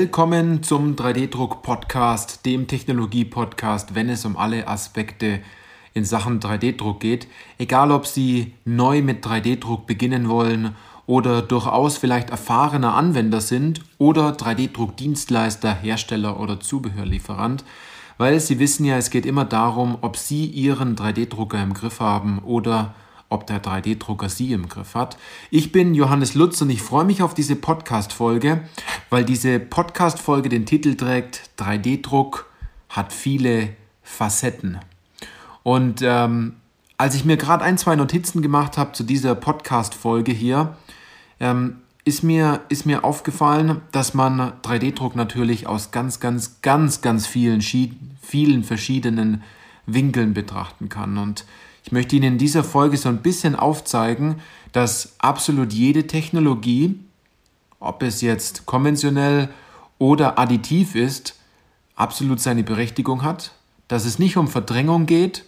Willkommen zum 3D-Druck-Podcast, dem Technologie-Podcast, wenn es um alle Aspekte in Sachen 3D-Druck geht. Egal, ob Sie neu mit 3D-Druck beginnen wollen oder durchaus vielleicht erfahrener Anwender sind oder 3D-Druck-Dienstleister, Hersteller oder Zubehörlieferant, weil Sie wissen ja, es geht immer darum, ob Sie Ihren 3D-Drucker im Griff haben oder ob der 3D-Drucker Sie im Griff hat. Ich bin Johannes Lutz und ich freue mich auf diese Podcast-Folge, weil diese Podcast-Folge den Titel trägt 3D-Druck hat viele Facetten. Und ähm, als ich mir gerade ein, zwei Notizen gemacht habe zu dieser Podcast-Folge hier, ähm, ist, mir, ist mir aufgefallen, dass man 3D-Druck natürlich aus ganz, ganz, ganz, ganz vielen, vielen verschiedenen Winkeln betrachten kann. Und ich möchte Ihnen in dieser Folge so ein bisschen aufzeigen, dass absolut jede Technologie, ob es jetzt konventionell oder additiv ist, absolut seine Berechtigung hat, dass es nicht um Verdrängung geht,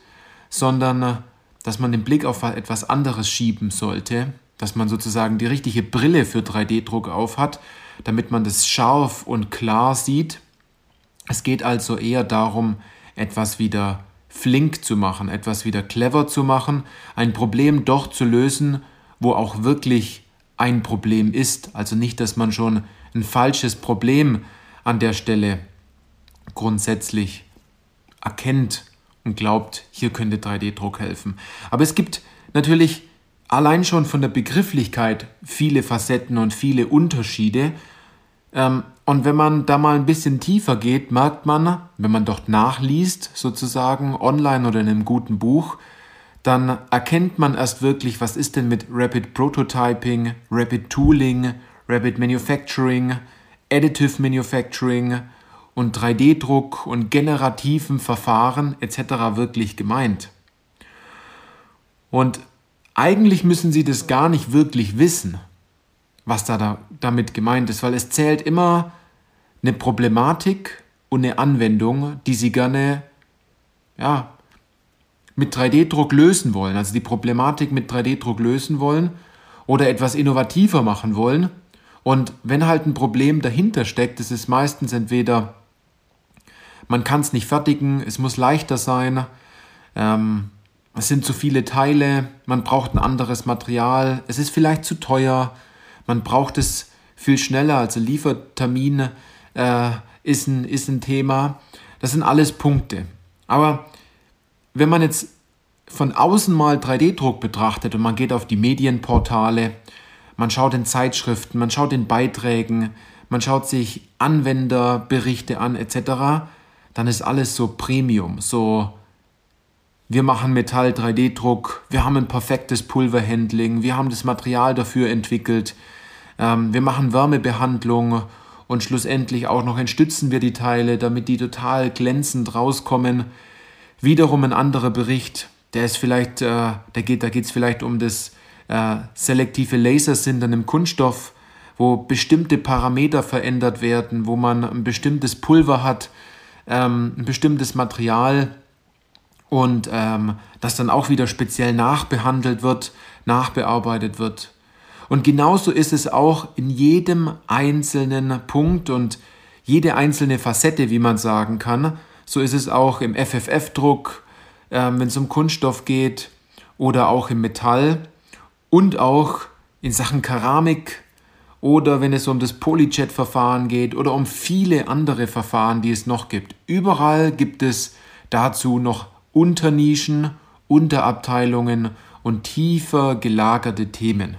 sondern dass man den Blick auf etwas anderes schieben sollte, dass man sozusagen die richtige Brille für 3D-Druck aufhat, damit man das scharf und klar sieht. Es geht also eher darum, etwas wieder flink zu machen, etwas wieder clever zu machen, ein Problem doch zu lösen, wo auch wirklich ein Problem ist. Also nicht, dass man schon ein falsches Problem an der Stelle grundsätzlich erkennt und glaubt, hier könnte 3D-Druck helfen. Aber es gibt natürlich allein schon von der Begrifflichkeit viele Facetten und viele Unterschiede. Ähm, und wenn man da mal ein bisschen tiefer geht, merkt man, wenn man dort nachliest, sozusagen online oder in einem guten Buch, dann erkennt man erst wirklich, was ist denn mit Rapid Prototyping, Rapid Tooling, Rapid Manufacturing, Additive Manufacturing und 3D-Druck und generativen Verfahren etc. wirklich gemeint. Und eigentlich müssen Sie das gar nicht wirklich wissen was da, da damit gemeint ist, weil es zählt immer eine Problematik und eine Anwendung, die Sie gerne ja, mit 3D-Druck lösen wollen, also die Problematik mit 3D-Druck lösen wollen oder etwas innovativer machen wollen. Und wenn halt ein Problem dahinter steckt, ist es meistens entweder, man kann es nicht fertigen, es muss leichter sein, ähm, es sind zu viele Teile, man braucht ein anderes Material, es ist vielleicht zu teuer, man braucht es viel schneller, also Liefertermin äh, ist, ein, ist ein Thema. Das sind alles Punkte. Aber wenn man jetzt von außen mal 3D-Druck betrachtet und man geht auf die Medienportale, man schaut in Zeitschriften, man schaut in Beiträgen, man schaut sich Anwenderberichte an etc., dann ist alles so Premium, so wir machen Metall 3D-Druck, wir haben ein perfektes Pulverhandling, wir haben das Material dafür entwickelt, ähm, wir machen Wärmebehandlung und schlussendlich auch noch entstützen wir die Teile, damit die total glänzend rauskommen. Wiederum ein anderer Bericht, der ist vielleicht, äh, da geht es vielleicht um das äh, selektive Lasersintern im Kunststoff, wo bestimmte Parameter verändert werden, wo man ein bestimmtes Pulver hat, ähm, ein bestimmtes Material und ähm, das dann auch wieder speziell nachbehandelt wird, nachbearbeitet wird. Und genauso ist es auch in jedem einzelnen Punkt und jede einzelne Facette, wie man sagen kann. So ist es auch im FFF-Druck, äh, wenn es um Kunststoff geht oder auch im Metall und auch in Sachen Keramik oder wenn es um das Polyjet-Verfahren geht oder um viele andere Verfahren, die es noch gibt. Überall gibt es dazu noch Unternischen, Unterabteilungen und tiefer gelagerte Themen.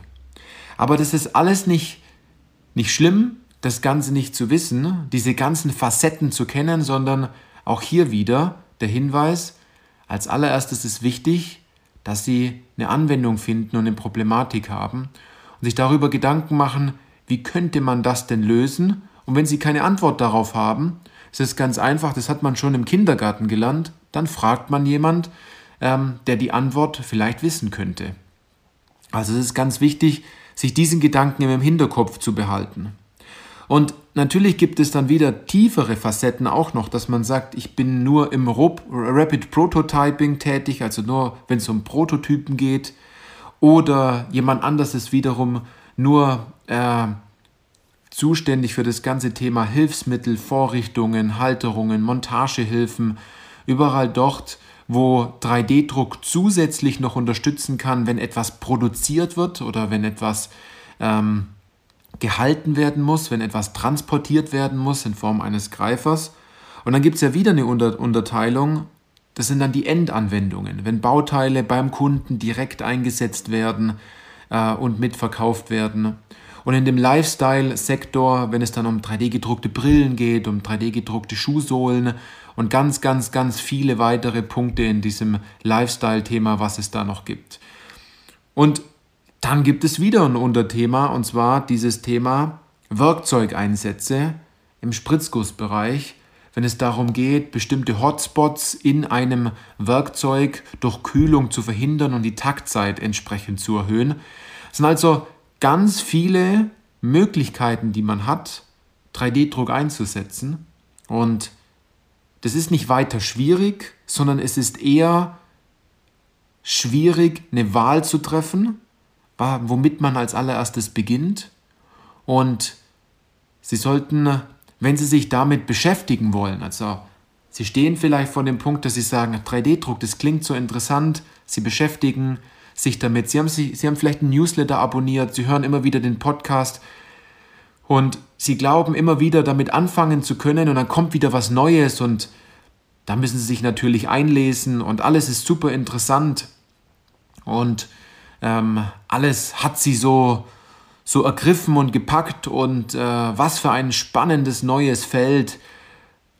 Aber das ist alles nicht, nicht schlimm, das Ganze nicht zu wissen, diese ganzen Facetten zu kennen, sondern auch hier wieder der Hinweis, als allererstes ist wichtig, dass Sie eine Anwendung finden und eine Problematik haben und sich darüber Gedanken machen, wie könnte man das denn lösen? Und wenn Sie keine Antwort darauf haben, ist es ganz einfach, das hat man schon im Kindergarten gelernt, dann fragt man jemand, ähm, der die Antwort vielleicht wissen könnte. Also es ist ganz wichtig, sich diesen Gedanken im Hinterkopf zu behalten. Und natürlich gibt es dann wieder tiefere Facetten auch noch, dass man sagt, ich bin nur im Rapid Prototyping tätig, also nur wenn es um Prototypen geht. Oder jemand anders ist wiederum nur äh, zuständig für das ganze Thema Hilfsmittel, Vorrichtungen, Halterungen, Montagehilfen, überall dort, wo 3D-Druck zusätzlich noch unterstützen kann, wenn etwas produziert wird oder wenn etwas ähm, gehalten werden muss, wenn etwas transportiert werden muss in Form eines Greifers. Und dann gibt es ja wieder eine Unter Unterteilung. Das sind dann die Endanwendungen, wenn Bauteile beim Kunden direkt eingesetzt werden äh, und mitverkauft werden. Und in dem Lifestyle-Sektor, wenn es dann um 3D-gedruckte Brillen geht, um 3D-gedruckte Schuhsohlen und ganz, ganz, ganz viele weitere Punkte in diesem Lifestyle-Thema, was es da noch gibt. Und dann gibt es wieder ein Unterthema, und zwar dieses Thema Werkzeugeinsätze im Spritzgussbereich, wenn es darum geht, bestimmte Hotspots in einem Werkzeug durch Kühlung zu verhindern und die Taktzeit entsprechend zu erhöhen. Es sind also ganz viele Möglichkeiten, die man hat, 3D-Druck einzusetzen. Und das ist nicht weiter schwierig, sondern es ist eher schwierig, eine Wahl zu treffen, womit man als allererstes beginnt. Und Sie sollten, wenn Sie sich damit beschäftigen wollen, also Sie stehen vielleicht vor dem Punkt, dass Sie sagen, 3D-Druck, das klingt so interessant, Sie beschäftigen sich damit. Sie haben, sie, sie haben vielleicht einen Newsletter abonniert, sie hören immer wieder den Podcast und sie glauben immer wieder damit anfangen zu können und dann kommt wieder was Neues und da müssen sie sich natürlich einlesen und alles ist super interessant und ähm, alles hat sie so, so ergriffen und gepackt und äh, was für ein spannendes neues Feld,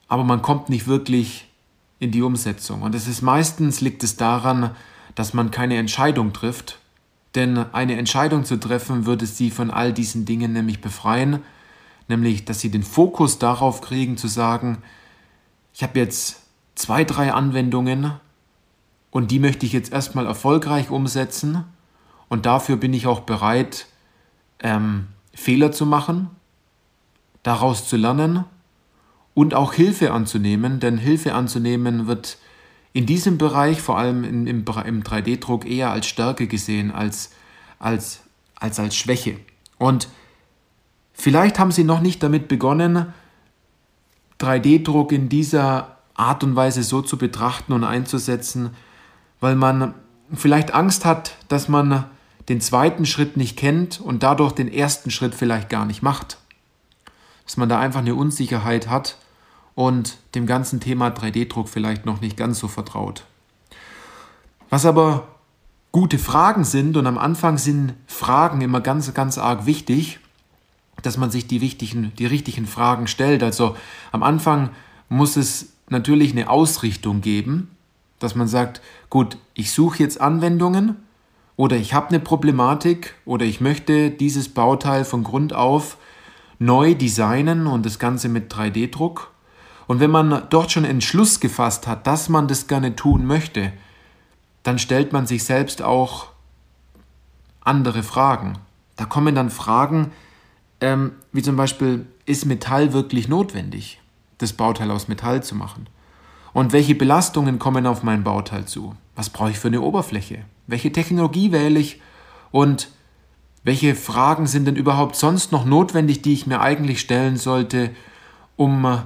aber man kommt nicht wirklich in die Umsetzung und es ist meistens liegt es daran, dass man keine Entscheidung trifft, denn eine Entscheidung zu treffen würde sie von all diesen Dingen nämlich befreien, nämlich dass sie den Fokus darauf kriegen zu sagen, ich habe jetzt zwei, drei Anwendungen und die möchte ich jetzt erstmal erfolgreich umsetzen und dafür bin ich auch bereit, ähm, Fehler zu machen, daraus zu lernen und auch Hilfe anzunehmen, denn Hilfe anzunehmen wird in diesem Bereich, vor allem im, im, im 3D-Druck, eher als Stärke gesehen als als, als als Schwäche. Und vielleicht haben Sie noch nicht damit begonnen, 3D-Druck in dieser Art und Weise so zu betrachten und einzusetzen, weil man vielleicht Angst hat, dass man den zweiten Schritt nicht kennt und dadurch den ersten Schritt vielleicht gar nicht macht. Dass man da einfach eine Unsicherheit hat und dem ganzen Thema 3D-Druck vielleicht noch nicht ganz so vertraut. Was aber gute Fragen sind, und am Anfang sind Fragen immer ganz, ganz arg wichtig, dass man sich die, wichtigen, die richtigen Fragen stellt. Also am Anfang muss es natürlich eine Ausrichtung geben, dass man sagt, gut, ich suche jetzt Anwendungen oder ich habe eine Problematik oder ich möchte dieses Bauteil von Grund auf neu designen und das Ganze mit 3D-Druck und wenn man dort schon Entschluss gefasst hat, dass man das gerne tun möchte, dann stellt man sich selbst auch andere Fragen. Da kommen dann Fragen, ähm, wie zum Beispiel, ist Metall wirklich notwendig, das Bauteil aus Metall zu machen? Und welche Belastungen kommen auf mein Bauteil zu? Was brauche ich für eine Oberfläche? Welche Technologie wähle ich? Und welche Fragen sind denn überhaupt sonst noch notwendig, die ich mir eigentlich stellen sollte, um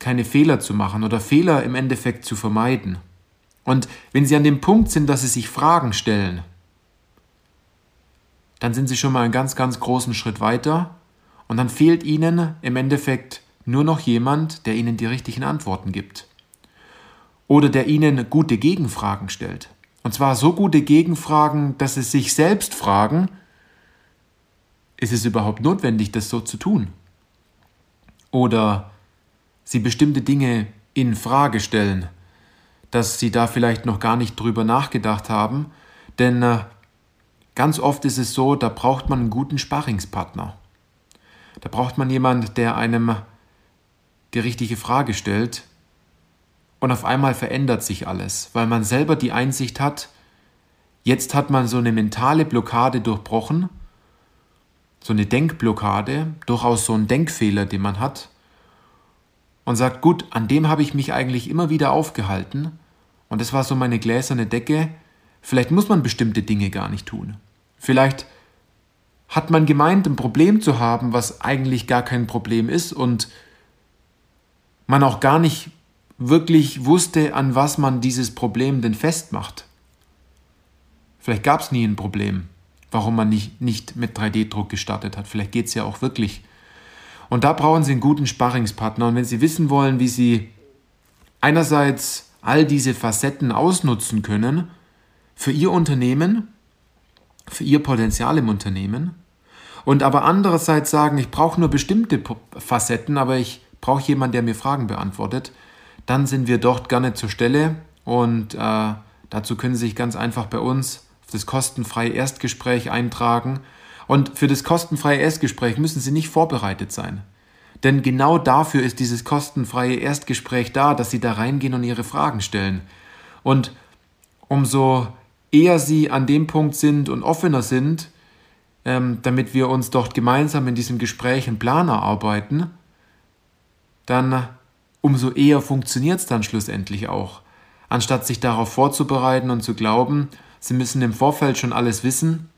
keine Fehler zu machen oder Fehler im Endeffekt zu vermeiden. Und wenn Sie an dem Punkt sind, dass Sie sich Fragen stellen, dann sind Sie schon mal einen ganz, ganz großen Schritt weiter und dann fehlt Ihnen im Endeffekt nur noch jemand, der Ihnen die richtigen Antworten gibt. Oder der Ihnen gute Gegenfragen stellt. Und zwar so gute Gegenfragen, dass Sie sich selbst fragen, ist es überhaupt notwendig, das so zu tun? Oder sie bestimmte Dinge in Frage stellen, dass sie da vielleicht noch gar nicht drüber nachgedacht haben, denn äh, ganz oft ist es so, da braucht man einen guten Sparringspartner. Da braucht man jemanden, der einem die richtige Frage stellt. Und auf einmal verändert sich alles, weil man selber die Einsicht hat, jetzt hat man so eine mentale Blockade durchbrochen, so eine Denkblockade, durchaus so ein Denkfehler, den man hat und sagt, gut, an dem habe ich mich eigentlich immer wieder aufgehalten und das war so meine gläserne Decke, vielleicht muss man bestimmte Dinge gar nicht tun. Vielleicht hat man gemeint, ein Problem zu haben, was eigentlich gar kein Problem ist und man auch gar nicht wirklich wusste, an was man dieses Problem denn festmacht. Vielleicht gab es nie ein Problem, warum man nicht, nicht mit 3D-Druck gestartet hat. Vielleicht geht es ja auch wirklich. Und da brauchen Sie einen guten Sparringspartner. Und wenn Sie wissen wollen, wie Sie einerseits all diese Facetten ausnutzen können für Ihr Unternehmen, für Ihr Potenzial im Unternehmen, und aber andererseits sagen, ich brauche nur bestimmte Facetten, aber ich brauche jemanden, der mir Fragen beantwortet, dann sind wir dort gerne zur Stelle und äh, dazu können Sie sich ganz einfach bei uns auf das kostenfreie Erstgespräch eintragen. Und für das kostenfreie Erstgespräch müssen Sie nicht vorbereitet sein. Denn genau dafür ist dieses kostenfreie Erstgespräch da, dass Sie da reingehen und Ihre Fragen stellen. Und umso eher Sie an dem Punkt sind und offener sind, ähm, damit wir uns dort gemeinsam in diesem Gespräch einen Plan erarbeiten, dann umso eher funktioniert es dann schlussendlich auch. Anstatt sich darauf vorzubereiten und zu glauben, Sie müssen im Vorfeld schon alles wissen,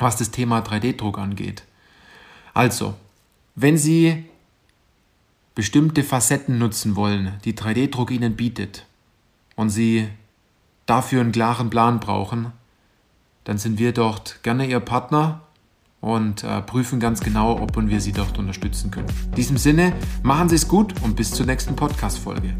was das Thema 3D-Druck angeht. Also, wenn Sie bestimmte Facetten nutzen wollen, die 3D-Druck Ihnen bietet, und Sie dafür einen klaren Plan brauchen, dann sind wir dort gerne Ihr Partner und äh, prüfen ganz genau, ob und wir Sie dort unterstützen können. In diesem Sinne, machen Sie es gut und bis zur nächsten Podcast-Folge.